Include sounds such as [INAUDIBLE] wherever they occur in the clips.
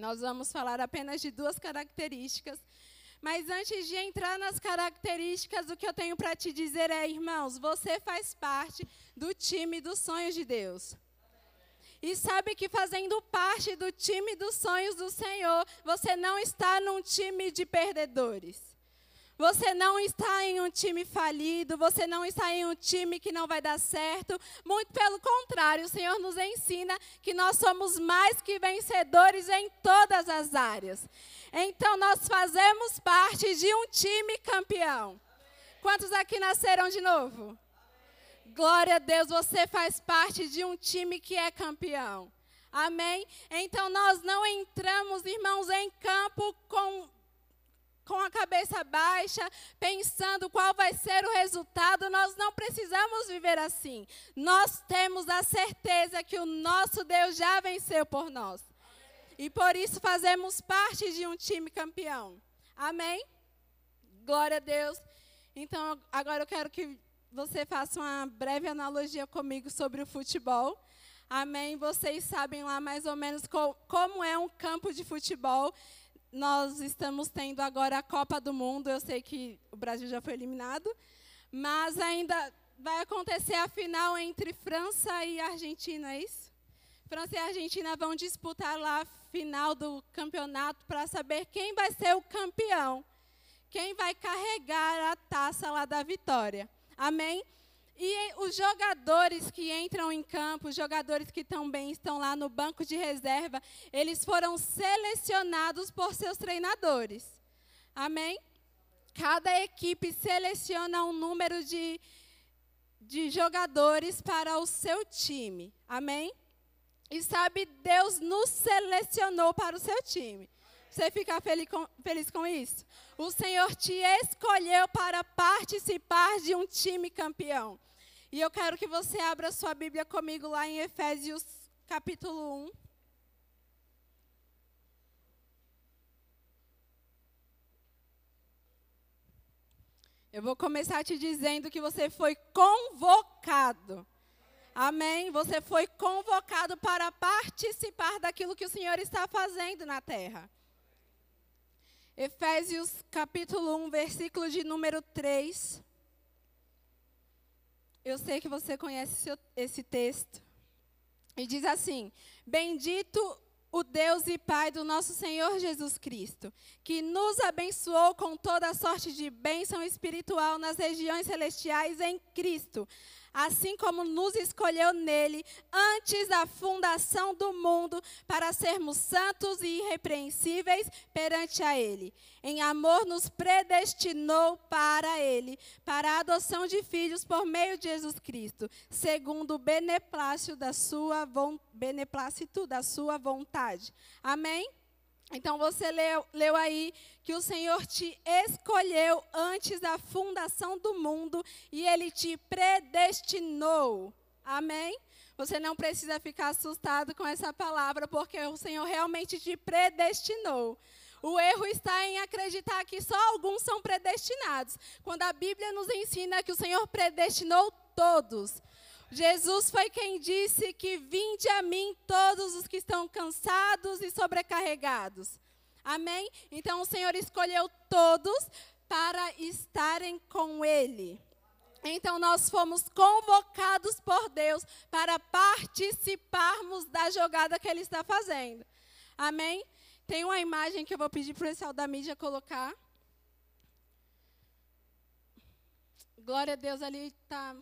Nós vamos falar apenas de duas características. Mas antes de entrar nas características, o que eu tenho para te dizer é, irmãos, você faz parte do time dos sonhos de Deus. E sabe que fazendo parte do time dos sonhos do Senhor, você não está num time de perdedores. Você não está em um time falido, você não está em um time que não vai dar certo. Muito pelo contrário, o Senhor nos ensina que nós somos mais que vencedores em todas as áreas. Então, nós fazemos parte de um time campeão. Quantos aqui nasceram de novo? Glória a Deus, você faz parte de um time que é campeão. Amém? Então, nós não entramos, irmãos, em campo com com a cabeça baixa, pensando qual vai ser o resultado. Nós não precisamos viver assim. Nós temos a certeza que o nosso Deus já venceu por nós. E por isso fazemos parte de um time campeão. Amém? Glória a Deus. Então, agora eu quero que você faça uma breve analogia comigo sobre o futebol. Amém? Vocês sabem lá mais ou menos como é um campo de futebol nós estamos tendo agora a Copa do Mundo. Eu sei que o Brasil já foi eliminado, mas ainda vai acontecer a final entre França e Argentina, é isso? França e Argentina vão disputar lá a final do campeonato para saber quem vai ser o campeão, quem vai carregar a taça lá da vitória. Amém? E os jogadores que entram em campo, os jogadores que também estão lá no banco de reserva, eles foram selecionados por seus treinadores. Amém? Cada equipe seleciona um número de, de jogadores para o seu time. Amém? E sabe, Deus nos selecionou para o seu time. Você fica feliz com, feliz com isso? O Senhor te escolheu para participar de um time campeão. E eu quero que você abra sua Bíblia comigo lá em Efésios capítulo 1. Eu vou começar te dizendo que você foi convocado. Amém? Você foi convocado para participar daquilo que o Senhor está fazendo na terra. Efésios capítulo 1, versículo de número 3. Eu sei que você conhece esse texto. E diz assim: Bendito o Deus e Pai do nosso Senhor Jesus Cristo, que nos abençoou com toda sorte de bênção espiritual nas regiões celestiais em Cristo assim como nos escolheu nele antes da fundação do mundo para sermos santos e irrepreensíveis perante a ele. Em amor nos predestinou para ele, para a adoção de filhos por meio de Jesus Cristo, segundo o beneplácito da sua beneplácito da sua vontade. Amém. Então você leu, leu aí que o Senhor te escolheu antes da fundação do mundo e ele te predestinou. Amém? Você não precisa ficar assustado com essa palavra, porque o Senhor realmente te predestinou. O erro está em acreditar que só alguns são predestinados, quando a Bíblia nos ensina que o Senhor predestinou todos. Jesus foi quem disse que vinde a mim todos os que estão cansados e sobrecarregados. Amém? Então o Senhor escolheu todos para estarem com Ele. Então nós fomos convocados por Deus para participarmos da jogada que Ele está fazendo. Amém? Tem uma imagem que eu vou pedir para o pessoal da mídia colocar. Glória a Deus, ali está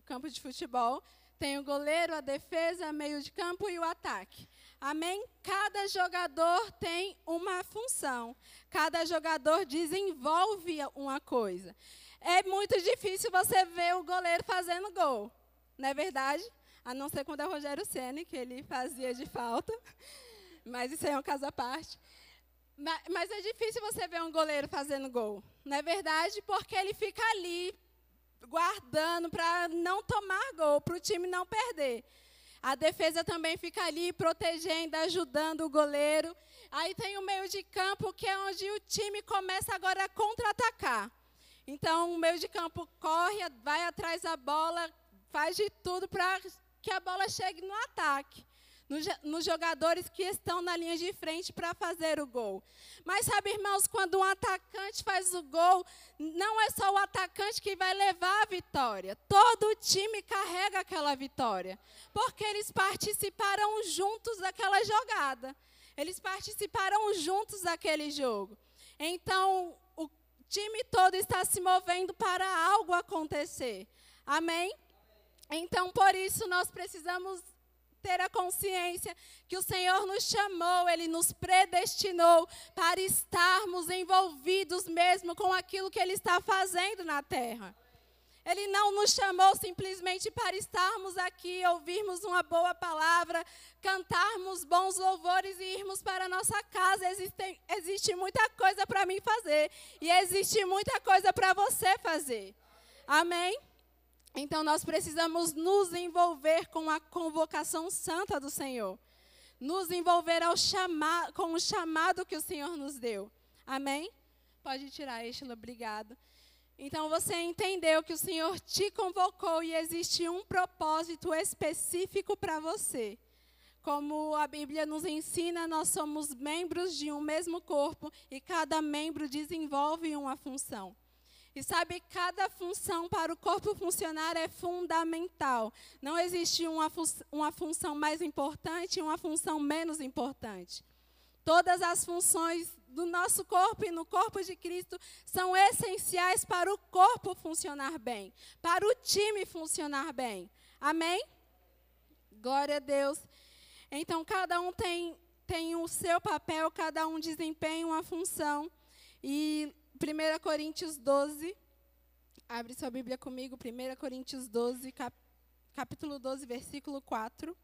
campo de futebol, tem o goleiro, a defesa, meio de campo e o ataque. Amém? Cada jogador tem uma função. Cada jogador desenvolve uma coisa. É muito difícil você ver o goleiro fazendo gol. Não é verdade? A não ser quando é o Rogério Ceni que ele fazia de falta. [LAUGHS] Mas isso é um caso à parte. Mas, mas é difícil você ver um goleiro fazendo gol. Não é verdade? Porque ele fica ali guardando para não tomar gol, para o time não perder. A defesa também fica ali protegendo, ajudando o goleiro. Aí tem o meio de campo, que é onde o time começa agora a contra-atacar. Então, o meio de campo corre, vai atrás da bola, faz de tudo para que a bola chegue no ataque. Nos, jogadores que estão na linha de frente para fazer o gol. Mas sabe, irmãos, quando um atacante faz o gol, não é só o atacante que vai levar a vitória. Todo o time carrega aquela vitória, porque eles participaram juntos daquela jogada. Eles participaram juntos daquele jogo. Então, o time todo está se movendo para algo acontecer. Amém? Então, por isso, nós precisamos ter a consciência que o Senhor nos chamou, Ele nos predestinou para estarmos envolvidos mesmo com aquilo que Ele está fazendo na terra. Ele não nos chamou simplesmente para estarmos aqui, ouvirmos uma boa palavra, cantarmos bons louvores e irmos para a nossa casa. Existe, existe muita coisa para mim fazer e existe muita coisa para você fazer. Amém? Então nós precisamos nos envolver com a convocação santa do Senhor. Nos envolver ao chamar, com o chamado que o Senhor nos deu. Amém? Pode tirar, Estela, obrigado. Então você entendeu que o Senhor te convocou e existe um propósito específico para você. Como a Bíblia nos ensina, nós somos membros de um mesmo corpo e cada membro desenvolve uma função. E sabe, cada função para o corpo funcionar é fundamental. Não existe uma, fu uma função mais importante e uma função menos importante. Todas as funções do nosso corpo e no corpo de Cristo são essenciais para o corpo funcionar bem, para o time funcionar bem. Amém? Glória a Deus. Então, cada um tem, tem o seu papel, cada um desempenha uma função. E 1 Coríntios 12, abre sua Bíblia comigo, 1 Coríntios 12, cap, capítulo 12, versículo 4.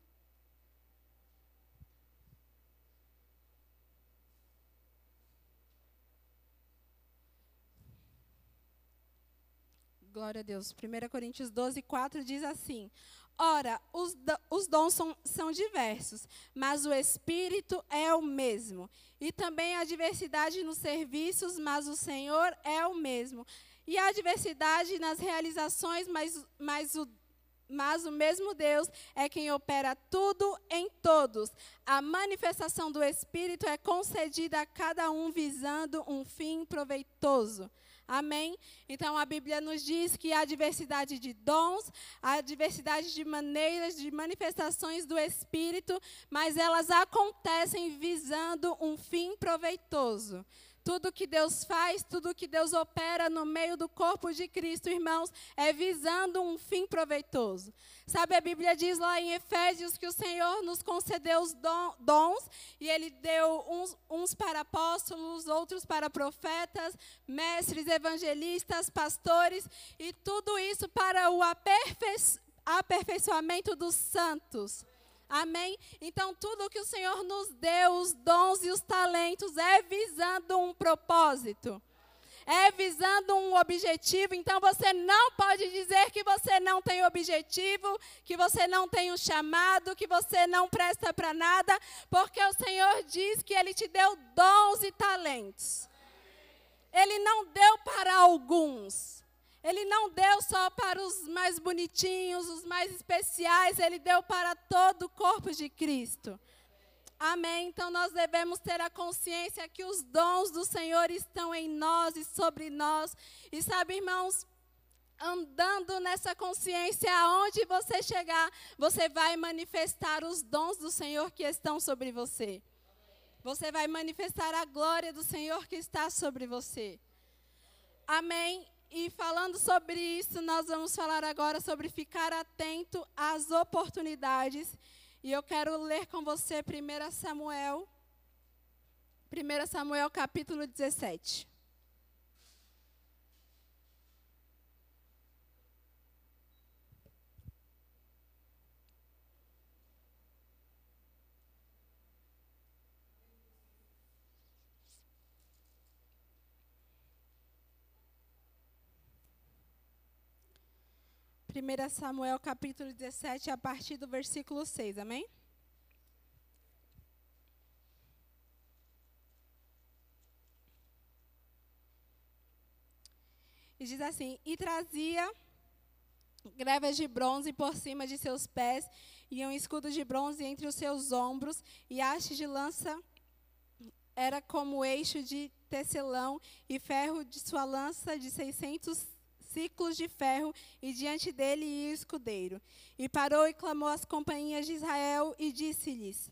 Glória a Deus. 1 Coríntios 12, 4 diz assim: Ora, os, os dons são, são diversos, mas o Espírito é o mesmo. E também há diversidade nos serviços, mas o Senhor é o mesmo. E há diversidade nas realizações, mas, mas o mas o mesmo Deus é quem opera tudo em todos. A manifestação do Espírito é concedida a cada um visando um fim proveitoso. Amém? Então a Bíblia nos diz que há diversidade de dons, há diversidade de maneiras, de manifestações do Espírito, mas elas acontecem visando um fim proveitoso. Tudo que Deus faz, tudo que Deus opera no meio do corpo de Cristo, irmãos, é visando um fim proveitoso. Sabe, a Bíblia diz lá em Efésios que o Senhor nos concedeu os dons e Ele deu uns, uns para apóstolos, outros para profetas, mestres, evangelistas, pastores, e tudo isso para o aperfeiçoamento dos santos. Amém? Então, tudo que o Senhor nos deu, os dons e os talentos, é visando um propósito. É visando um objetivo. Então, você não pode dizer que você não tem objetivo, que você não tem um chamado, que você não presta para nada, porque o Senhor diz que Ele te deu dons e talentos. Ele não deu para alguns. Ele não deu só para os mais bonitinhos, os mais especiais, ele deu para todo o corpo de Cristo. Amém. Então nós devemos ter a consciência que os dons do Senhor estão em nós e sobre nós. E sabe, irmãos, andando nessa consciência, aonde você chegar, você vai manifestar os dons do Senhor que estão sobre você. Você vai manifestar a glória do Senhor que está sobre você. Amém. E falando sobre isso, nós vamos falar agora sobre ficar atento às oportunidades. E eu quero ler com você 1 Samuel, 1 Samuel capítulo 17. 1 Samuel capítulo 17, a partir do versículo 6, amém? E diz assim: E trazia grevas de bronze por cima de seus pés, e um escudo de bronze entre os seus ombros, e haste de lança era como eixo de tecelão, e ferro de sua lança de seiscentos ciclos de ferro, e diante dele ia o escudeiro. E parou e clamou às companhias de Israel, e disse-lhes: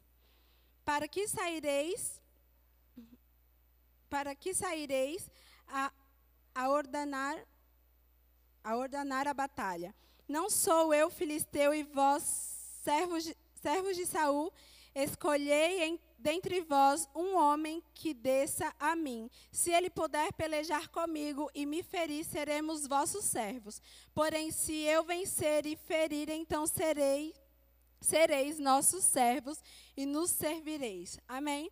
Para que saireis? Para que saireis a, a ordenar a ordenar a batalha? Não sou eu filisteu e vós servos de, servos de Saul, escolhei em dentre vós um homem que desça a mim. Se ele puder pelejar comigo e me ferir, seremos vossos servos. Porém, se eu vencer e ferir, então serei, sereis nossos servos e nos servireis. Amém?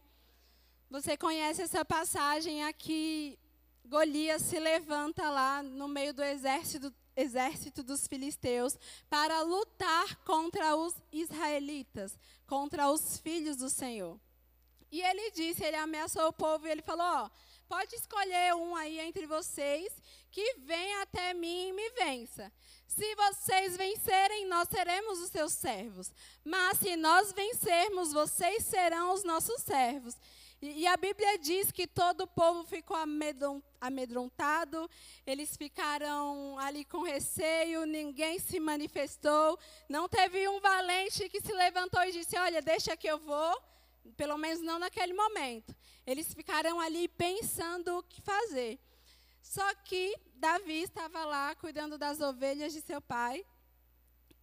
Você conhece essa passagem aqui? Golias se levanta lá no meio do exército, exército dos filisteus para lutar contra os israelitas, contra os filhos do Senhor. E ele disse, ele ameaçou o povo e ele falou: ó, pode escolher um aí entre vocês que venha até mim e me vença. Se vocês vencerem, nós seremos os seus servos. Mas se nós vencermos, vocês serão os nossos servos. E, e a Bíblia diz que todo o povo ficou amedrontado, eles ficaram ali com receio, ninguém se manifestou. Não teve um valente que se levantou e disse: Olha, deixa que eu vou pelo menos não naquele momento. Eles ficaram ali pensando o que fazer. Só que Davi estava lá cuidando das ovelhas de seu pai.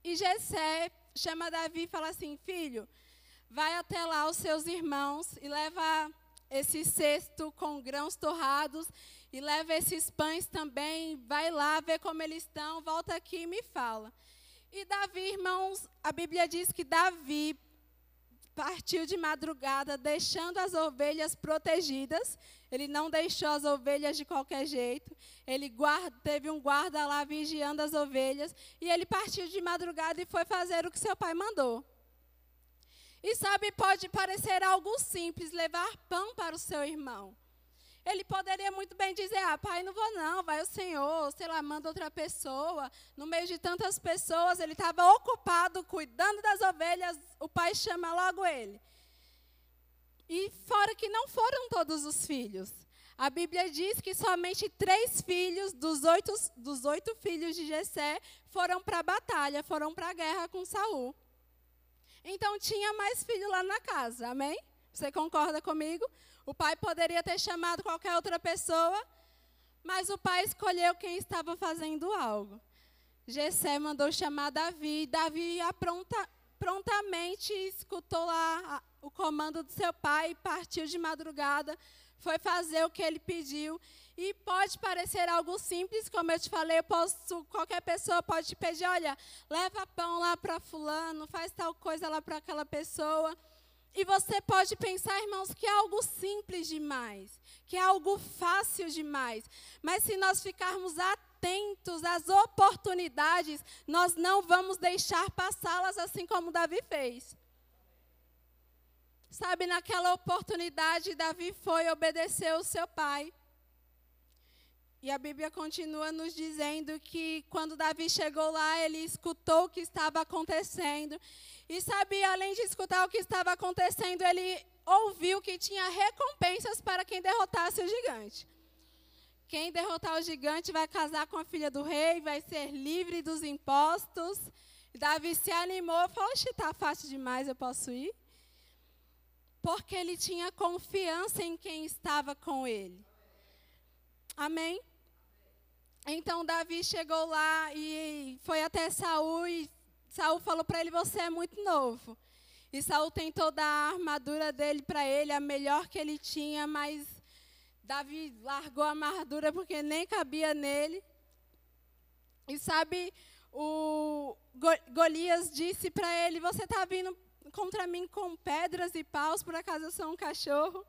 E Jessé chama Davi e fala assim: Filho, vai até lá os seus irmãos e leva esse cesto com grãos torrados e leva esses pães também. Vai lá ver como eles estão, volta aqui e me fala. E Davi, irmãos, a Bíblia diz que Davi partiu de madrugada, deixando as ovelhas protegidas. Ele não deixou as ovelhas de qualquer jeito. Ele guarda, teve um guarda lá vigiando as ovelhas. E ele partiu de madrugada e foi fazer o que seu pai mandou. E sabe, pode parecer algo simples levar pão para o seu irmão. Ele poderia muito bem dizer: Ah, pai, não vou não, vai o Senhor, sei lá, manda outra pessoa. No meio de tantas pessoas, ele estava ocupado cuidando das ovelhas, o pai chama logo ele. E fora que não foram todos os filhos. A Bíblia diz que somente três filhos dos oito, dos oito filhos de Jessé foram para a batalha, foram para a guerra com Saul. Então tinha mais filho lá na casa, amém? Você concorda comigo? O pai poderia ter chamado qualquer outra pessoa, mas o pai escolheu quem estava fazendo algo. Jessé mandou chamar Davi, Davi apronta, prontamente escutou lá o comando do seu pai, partiu de madrugada, foi fazer o que ele pediu. E pode parecer algo simples, como eu te falei, eu posso, qualquer pessoa pode te pedir, olha, leva pão lá para fulano, faz tal coisa lá para aquela pessoa. E você pode pensar, irmãos, que é algo simples demais, que é algo fácil demais. Mas se nós ficarmos atentos às oportunidades, nós não vamos deixar passá-las assim como Davi fez. Sabe, naquela oportunidade, Davi foi obedecer o seu pai. E a Bíblia continua nos dizendo que quando Davi chegou lá, ele escutou o que estava acontecendo. E sabe, além de escutar o que estava acontecendo, ele ouviu que tinha recompensas para quem derrotasse o gigante. Quem derrotar o gigante vai casar com a filha do rei, vai ser livre dos impostos. Davi se animou falou: está fácil demais, eu posso ir? Porque ele tinha confiança em quem estava com ele. Amém? Então Davi chegou lá e foi até Saul e Saul falou para ele: Você é muito novo. E Saul tentou dar a armadura dele para ele, a melhor que ele tinha, mas Davi largou a armadura porque nem cabia nele. E sabe, o Golias disse para ele: Você está vindo contra mim com pedras e paus, por acaso eu sou um cachorro?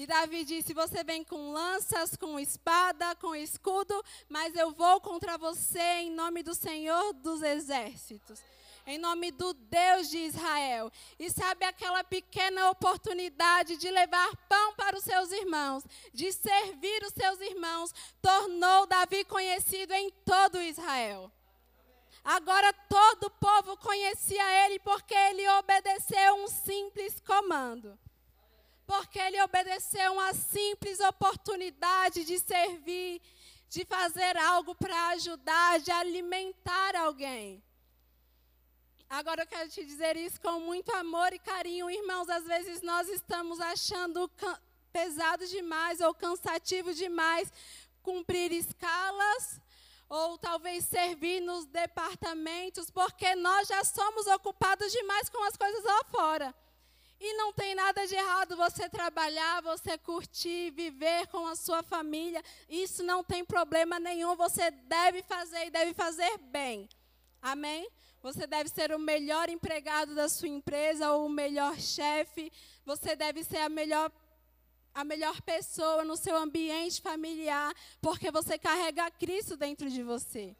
E Davi disse: Você vem com lanças, com espada, com escudo, mas eu vou contra você em nome do Senhor dos exércitos em nome do Deus de Israel. E sabe aquela pequena oportunidade de levar pão para os seus irmãos, de servir os seus irmãos, tornou Davi conhecido em todo Israel. Agora todo o povo conhecia ele porque ele obedeceu um simples comando. Porque ele obedeceu uma simples oportunidade de servir, de fazer algo para ajudar, de alimentar alguém. Agora eu quero te dizer isso com muito amor e carinho, irmãos. Às vezes nós estamos achando pesado demais ou cansativo demais cumprir escalas ou talvez servir nos departamentos, porque nós já somos ocupados demais com as coisas lá fora. E não tem nada de errado você trabalhar, você curtir, viver com a sua família. Isso não tem problema nenhum. Você deve fazer e deve fazer bem. Amém? Você deve ser o melhor empregado da sua empresa ou o melhor chefe. Você deve ser a melhor a melhor pessoa no seu ambiente familiar, porque você carrega Cristo dentro de você.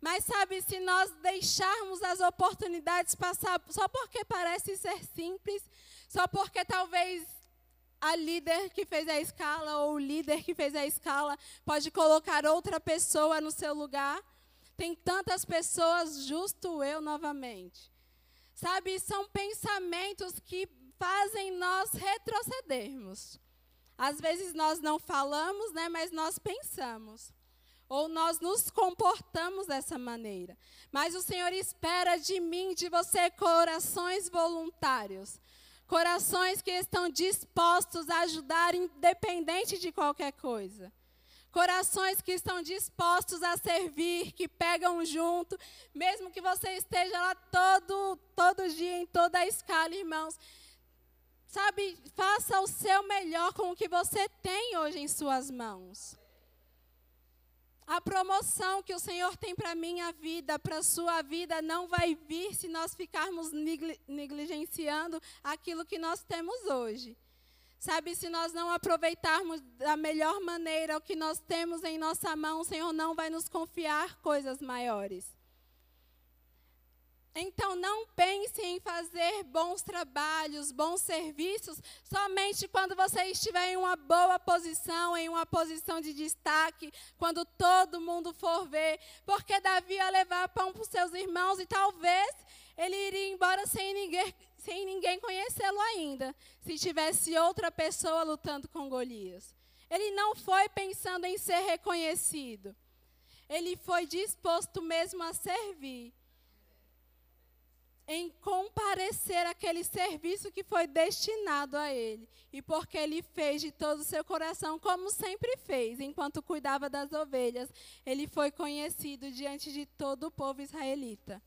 Mas sabe, se nós deixarmos as oportunidades passar só porque parece ser simples, só porque talvez a líder que fez a escala ou o líder que fez a escala pode colocar outra pessoa no seu lugar, tem tantas pessoas, justo eu novamente. Sabe, são pensamentos que fazem nós retrocedermos. Às vezes nós não falamos, né, mas nós pensamos. Ou nós nos comportamos dessa maneira. Mas o Senhor espera de mim, de você, corações voluntários. Corações que estão dispostos a ajudar, independente de qualquer coisa. Corações que estão dispostos a servir, que pegam junto, mesmo que você esteja lá todo, todo dia, em toda a escala, irmãos. Sabe, faça o seu melhor com o que você tem hoje em suas mãos. A promoção que o Senhor tem para minha vida, para a sua vida, não vai vir se nós ficarmos negligenciando aquilo que nós temos hoje. Sabe, se nós não aproveitarmos da melhor maneira o que nós temos em nossa mão, o Senhor não vai nos confiar coisas maiores. Então, não pense em fazer bons trabalhos, bons serviços, somente quando você estiver em uma boa posição, em uma posição de destaque, quando todo mundo for ver. Porque Davi ia levar pão para os seus irmãos e talvez ele iria embora sem ninguém, sem ninguém conhecê-lo ainda, se tivesse outra pessoa lutando com Golias. Ele não foi pensando em ser reconhecido. Ele foi disposto mesmo a servir. Em comparecer aquele serviço que foi destinado a ele. E porque ele fez de todo o seu coração, como sempre fez, enquanto cuidava das ovelhas, ele foi conhecido diante de todo o povo israelita.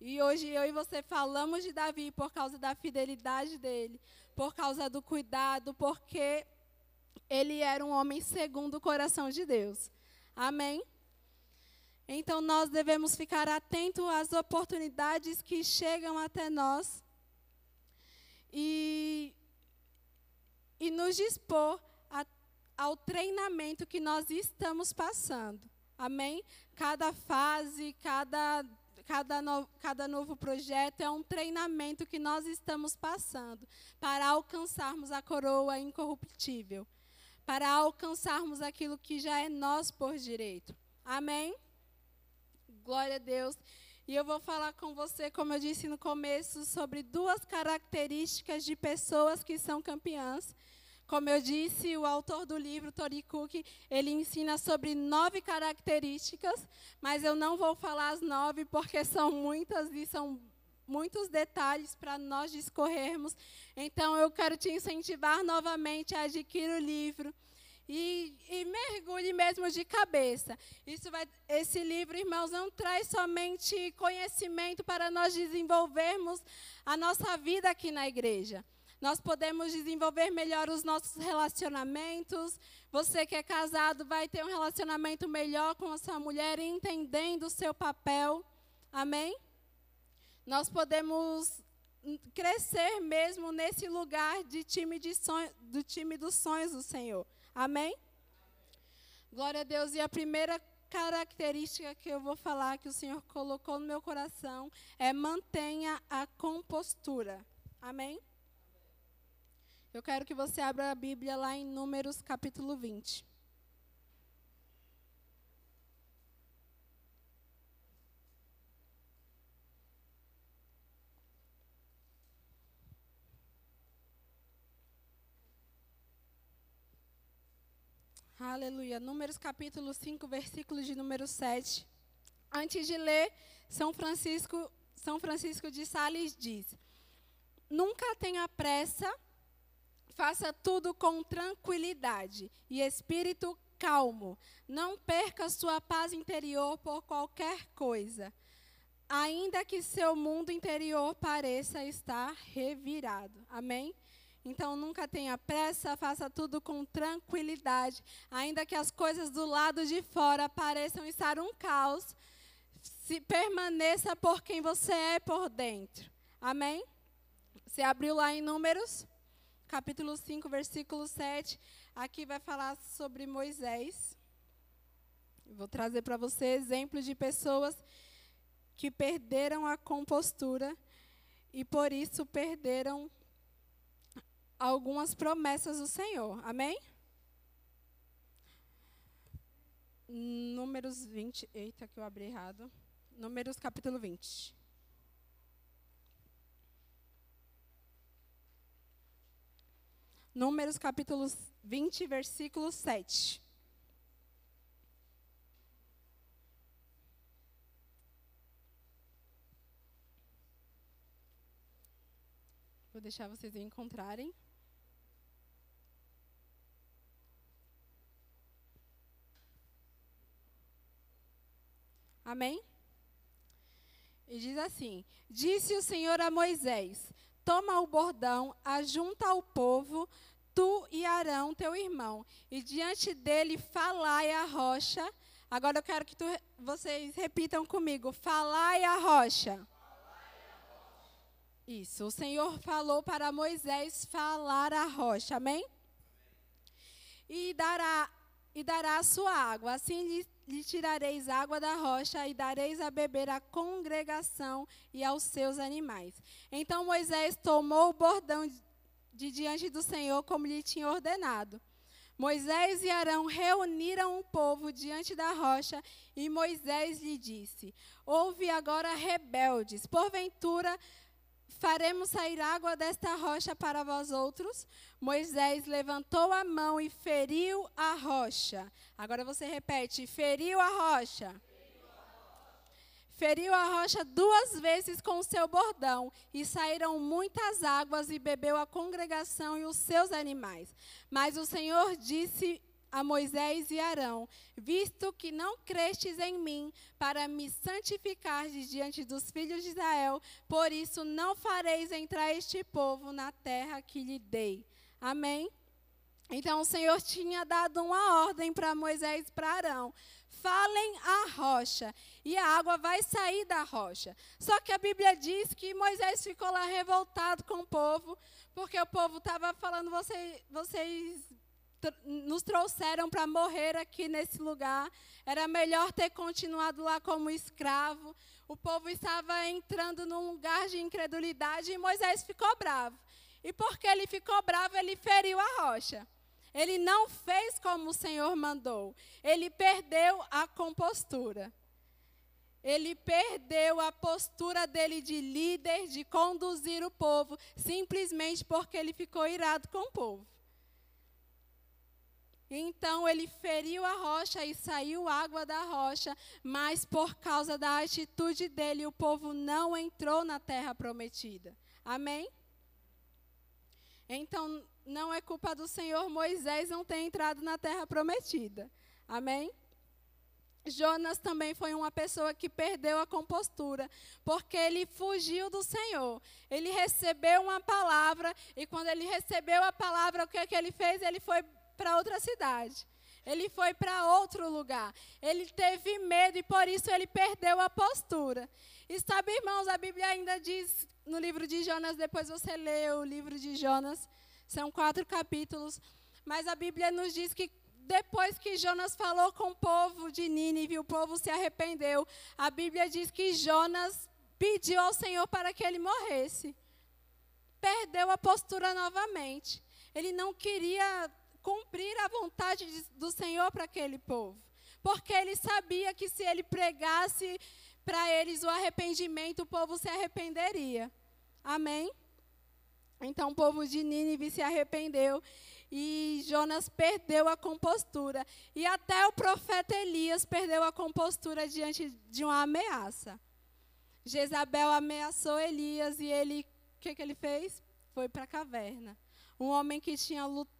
E hoje eu e você falamos de Davi por causa da fidelidade dele, por causa do cuidado, porque ele era um homem segundo o coração de Deus. Amém? Então nós devemos ficar atentos às oportunidades que chegam até nós e, e nos dispor a, ao treinamento que nós estamos passando. Amém? Cada fase, cada cada, no, cada novo projeto é um treinamento que nós estamos passando para alcançarmos a coroa incorruptível, para alcançarmos aquilo que já é nós por direito. Amém? Glória a Deus. E eu vou falar com você, como eu disse no começo, sobre duas características de pessoas que são campeãs como eu disse, o autor do livro, Tori Cook, ele ensina sobre nove características, mas eu não vou falar as nove porque são muitas e são muitos detalhes para nós discorrermos. Então, eu quero te incentivar novamente a adquirir o livro. E, e, mergulhe mesmo de cabeça. Isso vai, esse livro, irmãos, não traz somente conhecimento para nós desenvolvermos a nossa vida aqui na igreja nós podemos desenvolver melhor os nossos relacionamentos. Você que é casado vai ter um relacionamento melhor com a sua mulher, entendendo o seu papel. Amém? Nós podemos crescer mesmo nesse lugar de time de sonho, do time dos sonhos do Senhor. Amém? Glória a Deus. E a primeira característica que eu vou falar que o Senhor colocou no meu coração é mantenha a compostura. Amém? Eu quero que você abra a Bíblia lá em Números capítulo 20. Aleluia. Números capítulo 5, versículo de número 7. Antes de ler, São Francisco, São Francisco de Sales diz: Nunca tenha pressa, faça tudo com tranquilidade e espírito calmo. Não perca sua paz interior por qualquer coisa, ainda que seu mundo interior pareça estar revirado. Amém? Então nunca tenha pressa, faça tudo com tranquilidade, ainda que as coisas do lado de fora pareçam estar um caos. Se permaneça por quem você é por dentro. Amém? Você abriu lá em Números, capítulo 5, versículo 7. Aqui vai falar sobre Moisés. Vou trazer para você exemplos de pessoas que perderam a compostura e por isso perderam algumas promessas do Senhor. Amém? Números 20. Eita, que eu abri errado. Números capítulo 20. Números capítulo 20, versículo 7. Vou deixar vocês encontrarem. Amém? E diz assim: Disse o Senhor a Moisés: Toma o bordão, ajunta ao povo, tu e Arão, teu irmão, e diante dele falai a rocha. Agora eu quero que tu, vocês repitam comigo: Falai a rocha. Isso, o Senhor falou para Moisés falar a rocha, amém? E dará, e dará a sua água, assim lhe lhe tirareis água da rocha e dareis a beber à congregação e aos seus animais. Então Moisés tomou o bordão de diante do Senhor, como lhe tinha ordenado. Moisés e Arão reuniram o povo diante da rocha e Moisés lhe disse: Ouve agora, rebeldes, porventura faremos sair água desta rocha para vós outros? Moisés levantou a mão e feriu a rocha. Agora você repete: feriu a rocha. Feriu a rocha duas vezes com o seu bordão, e saíram muitas águas, e bebeu a congregação e os seus animais. Mas o Senhor disse a Moisés e Arão: Visto que não crestes em mim para me santificar diante dos filhos de Israel, por isso não fareis entrar este povo na terra que lhe dei. Amém? Então o Senhor tinha dado uma ordem para Moisés e para Arão: falem a rocha, e a água vai sair da rocha. Só que a Bíblia diz que Moisés ficou lá revoltado com o povo, porque o povo estava falando: vocês, vocês nos trouxeram para morrer aqui nesse lugar. Era melhor ter continuado lá como escravo. O povo estava entrando num lugar de incredulidade e Moisés ficou bravo. E porque ele ficou bravo, ele feriu a rocha. Ele não fez como o Senhor mandou. Ele perdeu a compostura. Ele perdeu a postura dele de líder, de conduzir o povo, simplesmente porque ele ficou irado com o povo. Então ele feriu a rocha e saiu água da rocha, mas por causa da atitude dele, o povo não entrou na terra prometida. Amém? Então não é culpa do Senhor Moisés não ter entrado na terra prometida. Amém? Jonas também foi uma pessoa que perdeu a compostura, porque ele fugiu do Senhor. Ele recebeu uma palavra, e quando ele recebeu a palavra, o que, é que ele fez? Ele foi para outra cidade. Ele foi para outro lugar. Ele teve medo e por isso ele perdeu a postura. E sabe, irmãos, a Bíblia ainda diz no livro de Jonas, depois você lê o livro de Jonas, são quatro capítulos, mas a Bíblia nos diz que depois que Jonas falou com o povo de Nínive, o povo se arrependeu. A Bíblia diz que Jonas pediu ao Senhor para que ele morresse. Perdeu a postura novamente. Ele não queria cumprir a vontade do Senhor para aquele povo. Porque ele sabia que se ele pregasse para eles o arrependimento, o povo se arrependeria. Amém? Então o povo de Nínive se arrependeu. e Jonas perdeu a compostura. E até o profeta Elias perdeu a compostura diante de uma ameaça. Jezabel ameaçou Elias e ele, o que, que ele fez? Foi para a caverna. Um homem que tinha lutado,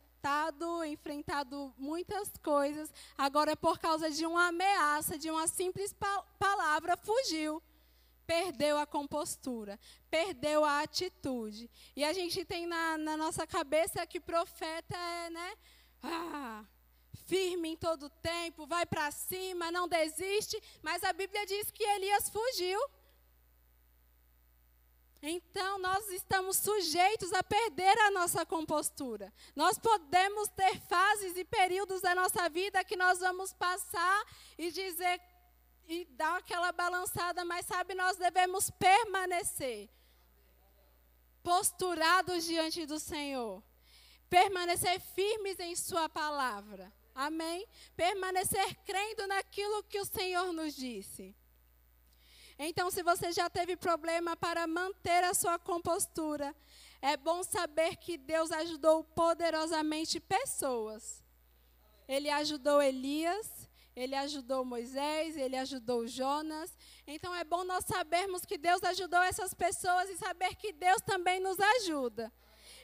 enfrentado muitas coisas, agora por causa de uma ameaça, de uma simples pa palavra, fugiu perdeu a compostura, perdeu a atitude. E a gente tem na, na nossa cabeça que profeta é, né? Ah, firme em todo tempo, vai para cima, não desiste. Mas a Bíblia diz que Elias fugiu. Então, nós estamos sujeitos a perder a nossa compostura. Nós podemos ter fases e períodos da nossa vida que nós vamos passar e dizer: e dar aquela balançada, mas sabe, nós devemos permanecer posturados diante do Senhor, permanecer firmes em Sua palavra. Amém? Permanecer crendo naquilo que o Senhor nos disse. Então, se você já teve problema para manter a sua compostura, é bom saber que Deus ajudou poderosamente pessoas. Ele ajudou Elias, ele ajudou Moisés, ele ajudou Jonas. Então é bom nós sabermos que Deus ajudou essas pessoas e saber que Deus também nos ajuda.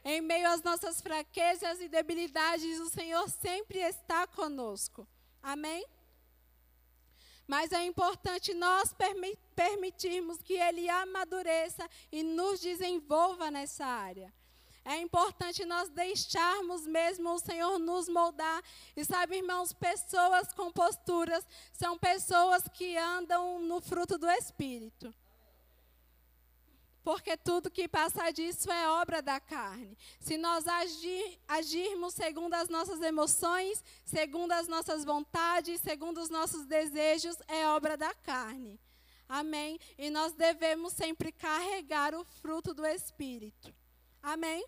Em meio às nossas fraquezas e debilidades, o Senhor sempre está conosco. Amém? Mas é importante nós permitirmos que Ele amadureça e nos desenvolva nessa área. É importante nós deixarmos mesmo o Senhor nos moldar. E sabe, irmãos, pessoas com posturas são pessoas que andam no fruto do Espírito. Porque tudo que passa disso é obra da carne. Se nós agir, agirmos segundo as nossas emoções, segundo as nossas vontades, segundo os nossos desejos, é obra da carne. Amém? E nós devemos sempre carregar o fruto do Espírito. Amém?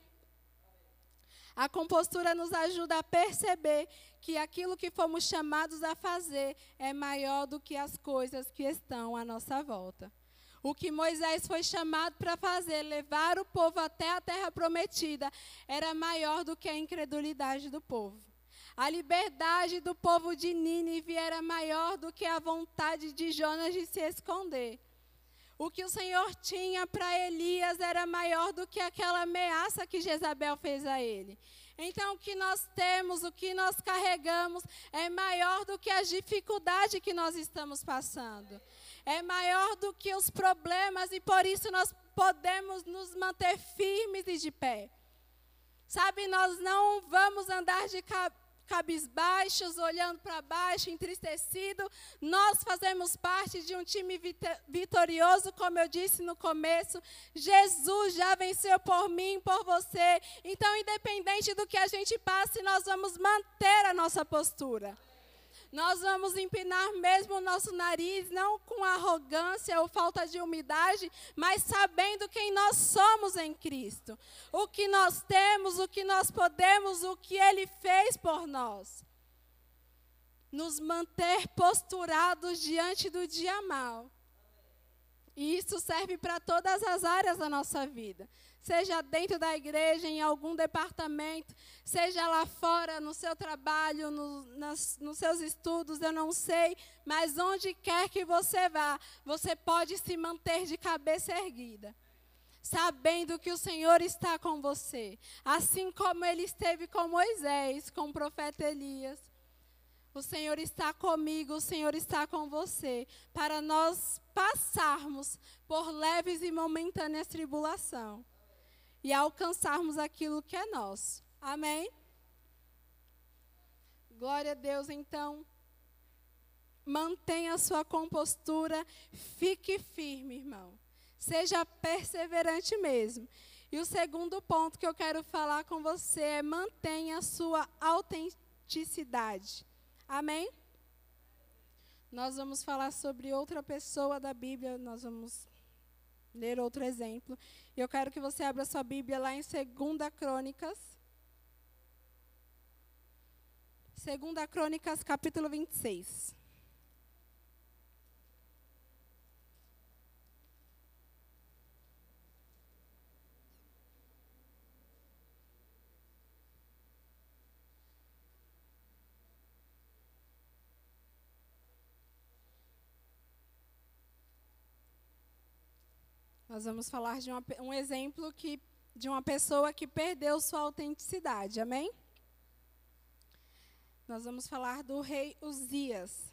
A compostura nos ajuda a perceber que aquilo que fomos chamados a fazer é maior do que as coisas que estão à nossa volta. O que Moisés foi chamado para fazer, levar o povo até a terra prometida, era maior do que a incredulidade do povo. A liberdade do povo de Nínive era maior do que a vontade de Jonas de se esconder. O que o Senhor tinha para Elias era maior do que aquela ameaça que Jezabel fez a ele. Então, o que nós temos, o que nós carregamos, é maior do que a dificuldade que nós estamos passando. É maior do que os problemas e por isso nós podemos nos manter firmes e de pé. Sabe, nós não vamos andar de cabisbaixos, olhando para baixo, entristecido. Nós fazemos parte de um time vitorioso, como eu disse no começo. Jesus já venceu por mim, por você. Então, independente do que a gente passe, nós vamos manter a nossa postura. Nós vamos empinar mesmo o nosso nariz, não com arrogância ou falta de umidade, mas sabendo quem nós somos em Cristo. O que nós temos, o que nós podemos, o que Ele fez por nós. Nos manter posturados diante do dia mal. E isso serve para todas as áreas da nossa vida seja dentro da igreja, em algum departamento, seja lá fora, no seu trabalho, no, nas, nos seus estudos, eu não sei, mas onde quer que você vá, você pode se manter de cabeça erguida. Sabendo que o Senhor está com você, assim como ele esteve com Moisés, com o profeta Elias. O Senhor está comigo, o Senhor está com você, para nós passarmos por leves e momentâneas tribulação e alcançarmos aquilo que é nosso. Amém? Glória a Deus, então. Mantenha a sua compostura, fique firme, irmão. Seja perseverante mesmo. E o segundo ponto que eu quero falar com você é mantenha a sua autenticidade. Amém? Nós vamos falar sobre outra pessoa da Bíblia, nós vamos ler outro exemplo. E eu quero que você abra sua Bíblia lá em 2 Crônicas. 2 Crônicas, capítulo 26. Nós vamos falar de uma, um exemplo que, de uma pessoa que perdeu sua autenticidade. Amém? Nós vamos falar do rei Uzias.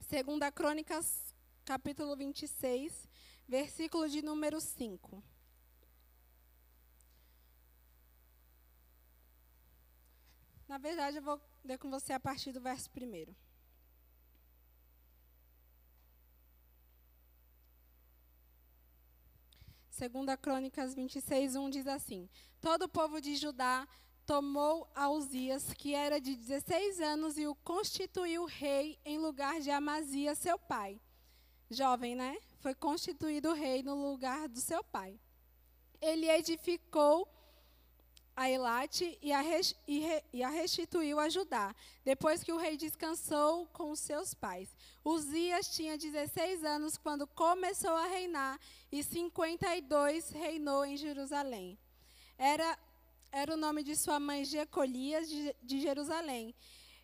Segunda Crônicas, capítulo 26, versículo de número 5. Na verdade, eu vou ler com você a partir do verso primeiro. Segunda Crônicas 26, 1 diz assim: Todo o povo de Judá tomou a Uzias, que era de 16 anos, e o constituiu rei em lugar de Amazias, seu pai. Jovem, né? Foi constituído rei no lugar do seu pai. Ele edificou a Elate e a, re, a restituiu a Judá, depois que o rei descansou com seus pais. Uzias tinha 16 anos quando começou a reinar, e 52 reinou em Jerusalém. Era, era o nome de sua mãe Jecolias de, de Jerusalém.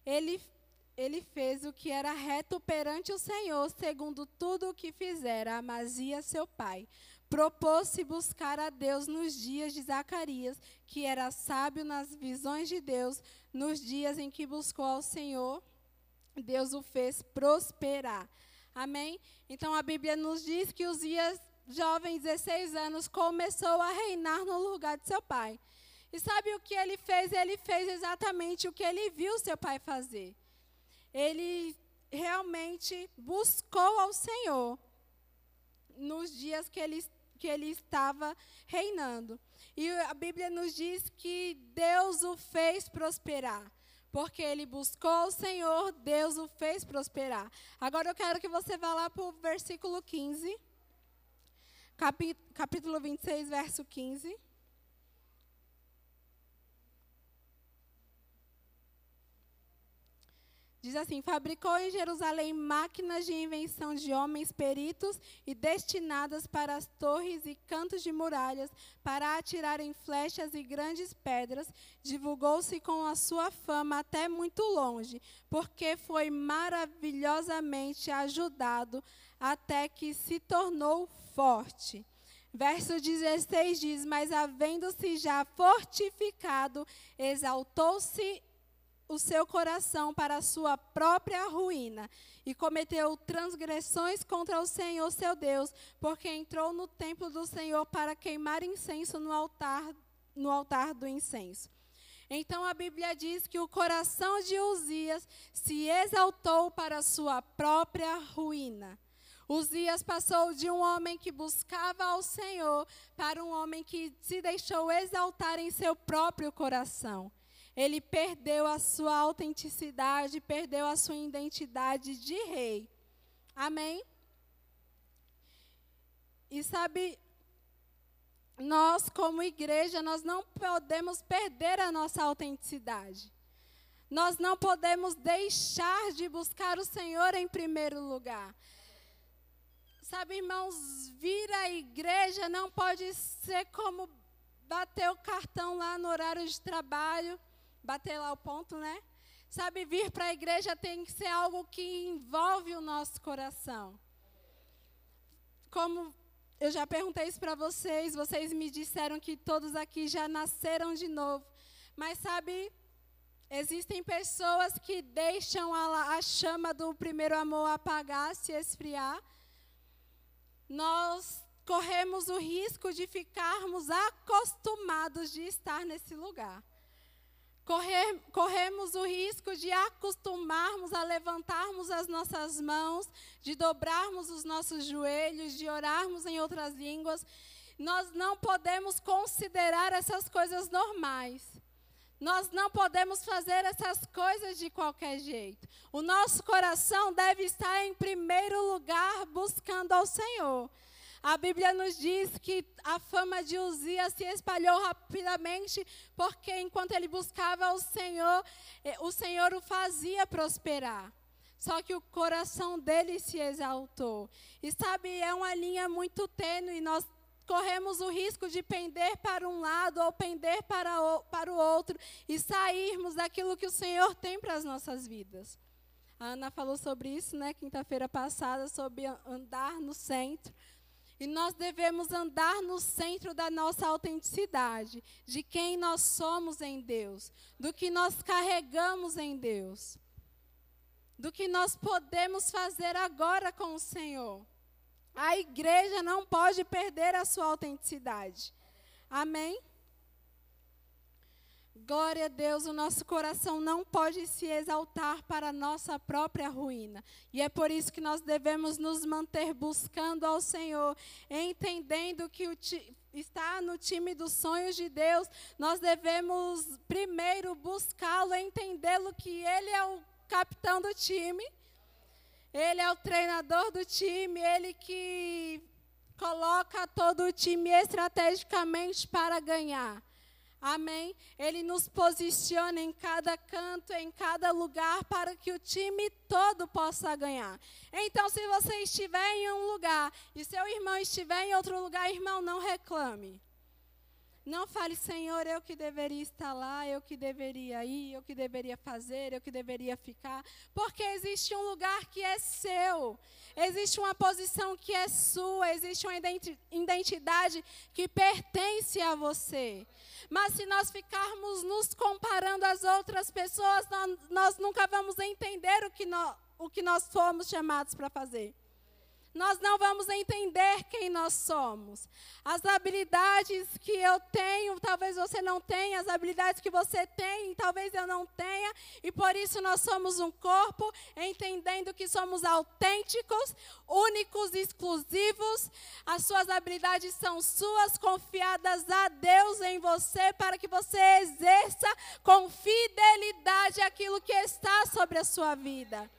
Ele, ele fez o que era reto perante o Senhor, segundo tudo o que fizera Amazias, seu pai propôs-se buscar a Deus nos dias de Zacarias, que era sábio nas visões de Deus, nos dias em que buscou ao Senhor, Deus o fez prosperar. Amém? Então a Bíblia nos diz que os dias jovem, 16 anos, começou a reinar no lugar de seu pai. E sabe o que ele fez? Ele fez exatamente o que ele viu seu pai fazer. Ele realmente buscou ao Senhor nos dias que ele que ele estava reinando. E a Bíblia nos diz que Deus o fez prosperar. Porque ele buscou o Senhor, Deus o fez prosperar. Agora eu quero que você vá lá para o versículo 15. Capítulo 26, verso 15. Diz assim: fabricou em Jerusalém máquinas de invenção de homens peritos e destinadas para as torres e cantos de muralhas, para atirarem flechas e grandes pedras. Divulgou-se com a sua fama até muito longe, porque foi maravilhosamente ajudado até que se tornou forte. Verso 16 diz: Mas havendo-se já fortificado, exaltou-se o seu coração para a sua própria ruína e cometeu transgressões contra o Senhor seu Deus, porque entrou no templo do Senhor para queimar incenso no altar, no altar do incenso. Então a Bíblia diz que o coração de Uzias se exaltou para a sua própria ruína. Uzias passou de um homem que buscava ao Senhor para um homem que se deixou exaltar em seu próprio coração ele perdeu a sua autenticidade, perdeu a sua identidade de rei. Amém? E sabe, nós como igreja, nós não podemos perder a nossa autenticidade. Nós não podemos deixar de buscar o Senhor em primeiro lugar. Sabe, irmãos, vir à igreja não pode ser como bater o cartão lá no horário de trabalho bater lá o ponto, né? Sabe, vir para a igreja tem que ser algo que envolve o nosso coração. Como eu já perguntei isso para vocês, vocês me disseram que todos aqui já nasceram de novo. Mas sabe, existem pessoas que deixam a, a chama do primeiro amor apagar, se esfriar. Nós corremos o risco de ficarmos acostumados de estar nesse lugar. Correr, corremos o risco de acostumarmos a levantarmos as nossas mãos, de dobrarmos os nossos joelhos, de orarmos em outras línguas. Nós não podemos considerar essas coisas normais. Nós não podemos fazer essas coisas de qualquer jeito. O nosso coração deve estar em primeiro lugar buscando ao Senhor. A Bíblia nos diz que a fama de Uzias se espalhou rapidamente, porque enquanto ele buscava o Senhor, eh, o Senhor o fazia prosperar. Só que o coração dele se exaltou. E sabe, é uma linha muito tênue. Nós corremos o risco de pender para um lado ou pender para o, para o outro e sairmos daquilo que o Senhor tem para as nossas vidas. A Ana falou sobre isso, né, quinta-feira passada, sobre andar no centro. E nós devemos andar no centro da nossa autenticidade, de quem nós somos em Deus, do que nós carregamos em Deus, do que nós podemos fazer agora com o Senhor. A igreja não pode perder a sua autenticidade. Amém? Glória a Deus, o nosso coração não pode se exaltar para a nossa própria ruína. E é por isso que nós devemos nos manter buscando ao Senhor, entendendo que o está no time dos sonhos de Deus. Nós devemos primeiro buscá-lo, entendê-lo que ele é o capitão do time. Ele é o treinador do time, ele que coloca todo o time estrategicamente para ganhar. Amém? Ele nos posiciona em cada canto, em cada lugar, para que o time todo possa ganhar. Então, se você estiver em um lugar e seu irmão estiver em outro lugar, irmão, não reclame. Não fale, Senhor, eu que deveria estar lá, eu que deveria ir, eu que deveria fazer, eu que deveria ficar. Porque existe um lugar que é seu, existe uma posição que é sua, existe uma identidade que pertence a você. Mas se nós ficarmos nos comparando às outras pessoas, nós, nós nunca vamos entender o que, nós, o que nós fomos chamados para fazer nós não vamos entender quem nós somos. As habilidades que eu tenho, talvez você não tenha, as habilidades que você tem, talvez eu não tenha, e por isso nós somos um corpo, entendendo que somos autênticos, únicos, exclusivos. As suas habilidades são suas, confiadas a Deus em você, para que você exerça com fidelidade aquilo que está sobre a sua vida.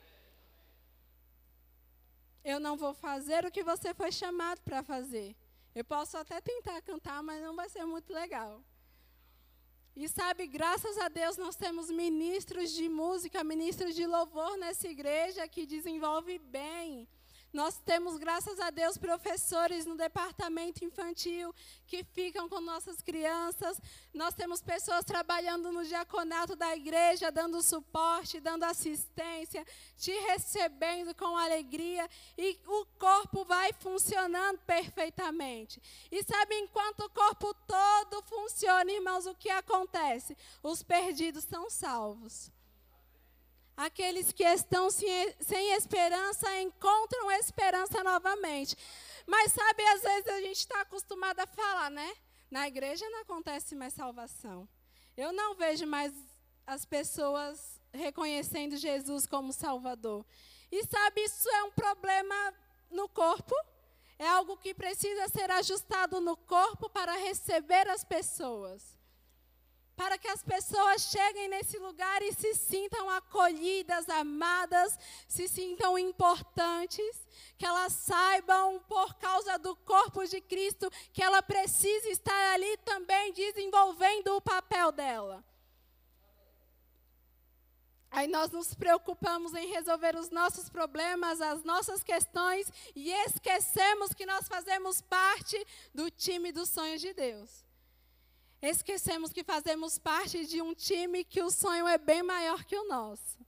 Eu não vou fazer o que você foi chamado para fazer. Eu posso até tentar cantar, mas não vai ser muito legal. E sabe, graças a Deus nós temos ministros de música, ministros de louvor nessa igreja que desenvolve bem nós temos, graças a Deus, professores no departamento infantil que ficam com nossas crianças. Nós temos pessoas trabalhando no diaconato da igreja, dando suporte, dando assistência, te recebendo com alegria. E o corpo vai funcionando perfeitamente. E sabe, enquanto o corpo todo funciona, irmãos, o que acontece? Os perdidos são salvos. Aqueles que estão sem esperança encontram esperança novamente. Mas sabe, às vezes a gente está acostumado a falar, né? Na igreja não acontece mais salvação. Eu não vejo mais as pessoas reconhecendo Jesus como Salvador. E sabe, isso é um problema no corpo. É algo que precisa ser ajustado no corpo para receber as pessoas para que as pessoas cheguem nesse lugar e se sintam acolhidas, amadas, se sintam importantes, que elas saibam, por causa do corpo de Cristo, que ela precisa estar ali também desenvolvendo o papel dela. Aí nós nos preocupamos em resolver os nossos problemas, as nossas questões e esquecemos que nós fazemos parte do time dos sonhos de Deus. Esquecemos que fazemos parte de um time que o sonho é bem maior que o nosso.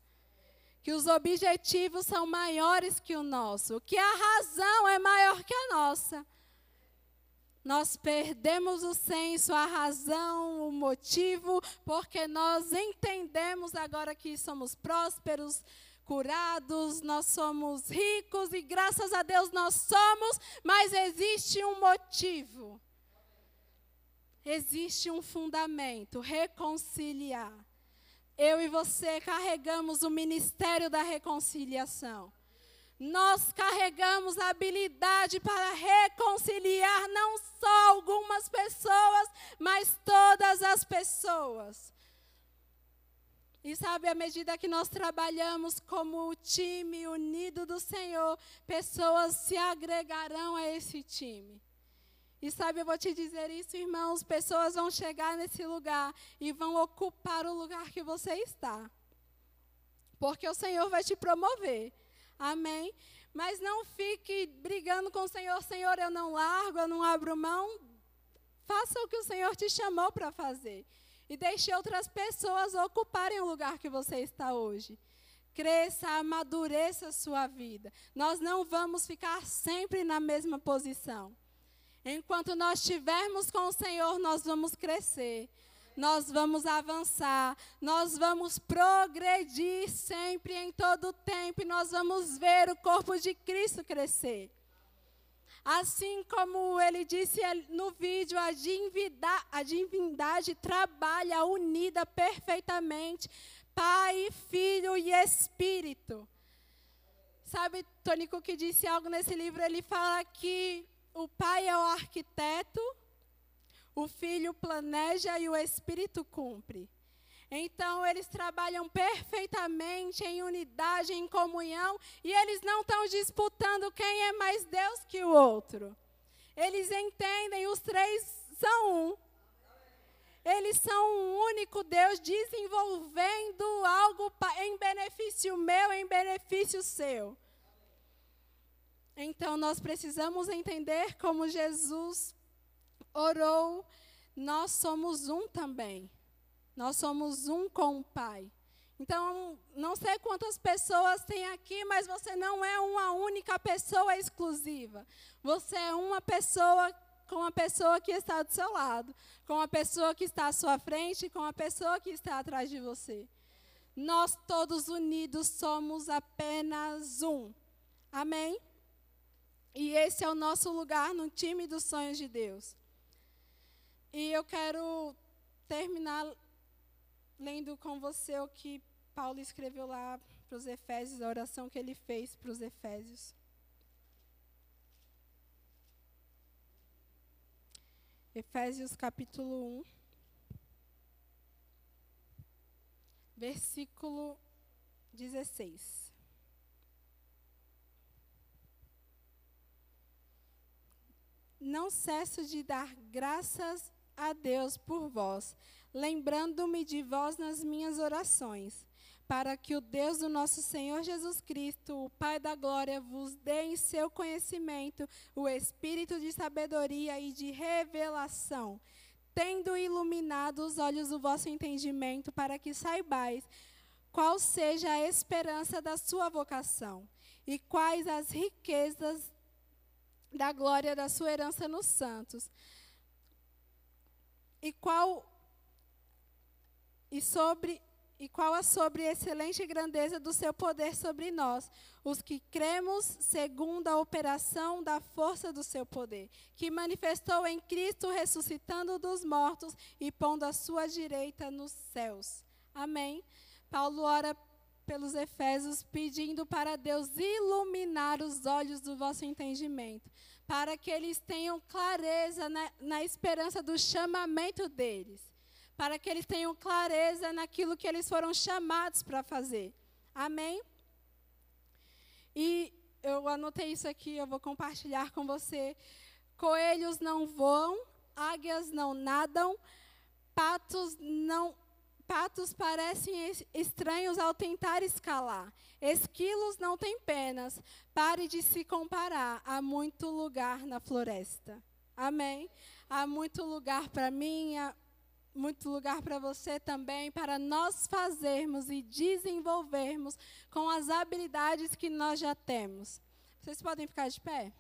Que os objetivos são maiores que o nosso. Que a razão é maior que a nossa. Nós perdemos o senso, a razão, o motivo, porque nós entendemos agora que somos prósperos, curados, nós somos ricos e graças a Deus nós somos, mas existe um motivo existe um fundamento: reconciliar. Eu e você carregamos o ministério da reconciliação. Nós carregamos a habilidade para reconciliar não só algumas pessoas, mas todas as pessoas. E sabe, à medida que nós trabalhamos como o time unido do Senhor, pessoas se agregarão a esse time. E sabe, eu vou te dizer isso, irmãos: pessoas vão chegar nesse lugar e vão ocupar o lugar que você está. Porque o Senhor vai te promover. Amém? Mas não fique brigando com o Senhor: Senhor, eu não largo, eu não abro mão. Faça o que o Senhor te chamou para fazer. E deixe outras pessoas ocuparem o lugar que você está hoje. Cresça, amadureça a sua vida. Nós não vamos ficar sempre na mesma posição. Enquanto nós estivermos com o Senhor, nós vamos crescer, nós vamos avançar, nós vamos progredir sempre, em todo o tempo, e nós vamos ver o corpo de Cristo crescer. Assim como ele disse no vídeo, a divindade, a divindade trabalha unida perfeitamente, Pai, Filho e Espírito. Sabe, Tonico que disse algo nesse livro, ele fala que o pai é o arquiteto, o filho planeja e o espírito cumpre. Então, eles trabalham perfeitamente em unidade, em comunhão, e eles não estão disputando quem é mais Deus que o outro. Eles entendem, os três são um. Eles são um único Deus desenvolvendo algo em benefício meu, em benefício seu. Então nós precisamos entender como Jesus orou, nós somos um também. Nós somos um com o Pai. Então, não sei quantas pessoas tem aqui, mas você não é uma única pessoa exclusiva. Você é uma pessoa com a pessoa que está do seu lado, com a pessoa que está à sua frente com a pessoa que está atrás de você. Nós todos unidos somos apenas um. Amém? E esse é o nosso lugar no time dos sonhos de Deus. E eu quero terminar lendo com você o que Paulo escreveu lá para os Efésios, a oração que ele fez para os Efésios. Efésios capítulo 1, versículo 16. Não cesso de dar graças a Deus por vós, lembrando-me de vós nas minhas orações, para que o Deus do nosso Senhor Jesus Cristo, o Pai da glória, vos dê em seu conhecimento o espírito de sabedoria e de revelação, tendo iluminado os olhos do vosso entendimento, para que saibais qual seja a esperança da sua vocação e quais as riquezas da glória da sua herança nos santos. E qual e sobre e qual a sobre excelente grandeza do seu poder sobre nós, os que cremos segundo a operação da força do seu poder, que manifestou em Cristo ressuscitando dos mortos e pondo a sua direita nos céus. Amém. Paulo ora pelos Efésios, pedindo para Deus iluminar os olhos do vosso entendimento, para que eles tenham clareza na, na esperança do chamamento deles, para que eles tenham clareza naquilo que eles foram chamados para fazer. Amém? E eu anotei isso aqui, eu vou compartilhar com você. Coelhos não voam, águias não nadam, patos não patos parecem estranhos ao tentar escalar. Esquilos não têm penas. Pare de se comparar. Há muito lugar na floresta. Amém? Há muito lugar para mim, há muito lugar para você também, para nós fazermos e desenvolvermos com as habilidades que nós já temos. Vocês podem ficar de pé?